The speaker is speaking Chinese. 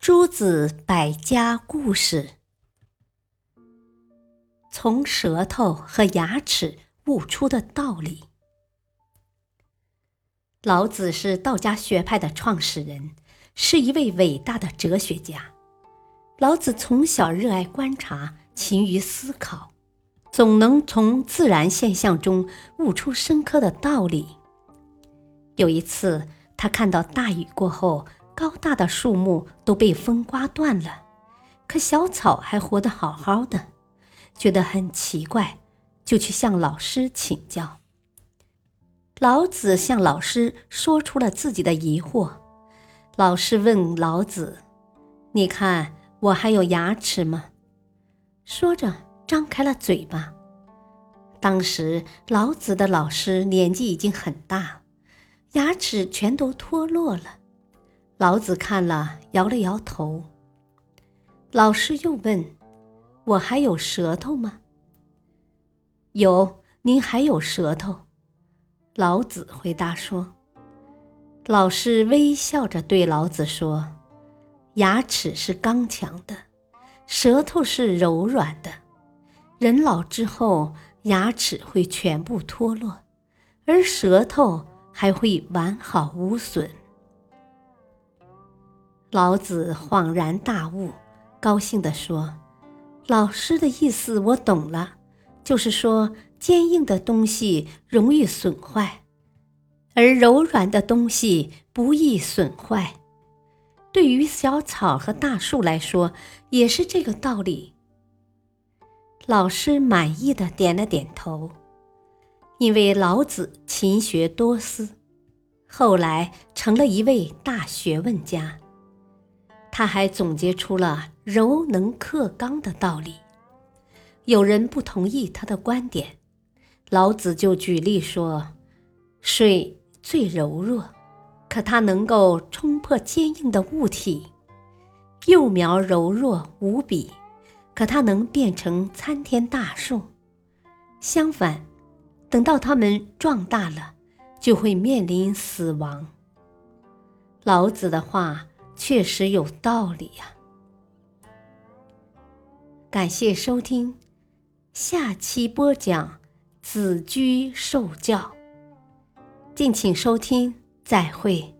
诸子百家故事：从舌头和牙齿悟出的道理。老子是道家学派的创始人，是一位伟大的哲学家。老子从小热爱观察，勤于思考，总能从自然现象中悟出深刻的道理。有一次，他看到大雨过后。高大的树木都被风刮断了，可小草还活得好好的，觉得很奇怪，就去向老师请教。老子向老师说出了自己的疑惑。老师问老子：“你看我还有牙齿吗？”说着张开了嘴巴。当时老子的老师年纪已经很大，牙齿全都脱落了。老子看了，摇了摇头。老师又问：“我还有舌头吗？”“有，您还有舌头。”老子回答说。老师微笑着对老子说：“牙齿是刚强的，舌头是柔软的。人老之后，牙齿会全部脱落，而舌头还会完好无损。”老子恍然大悟，高兴地说：“老师的意思我懂了，就是说坚硬的东西容易损坏，而柔软的东西不易损坏。对于小草和大树来说，也是这个道理。”老师满意的点了点头，因为老子勤学多思，后来成了一位大学问家。他还总结出了柔能克刚的道理。有人不同意他的观点，老子就举例说：水最柔弱，可它能够冲破坚硬的物体；幼苗柔弱无比，可它能变成参天大树。相反，等到它们壮大了，就会面临死亡。老子的话。确实有道理呀！感谢收听，下期播讲子居受教。敬请收听，再会。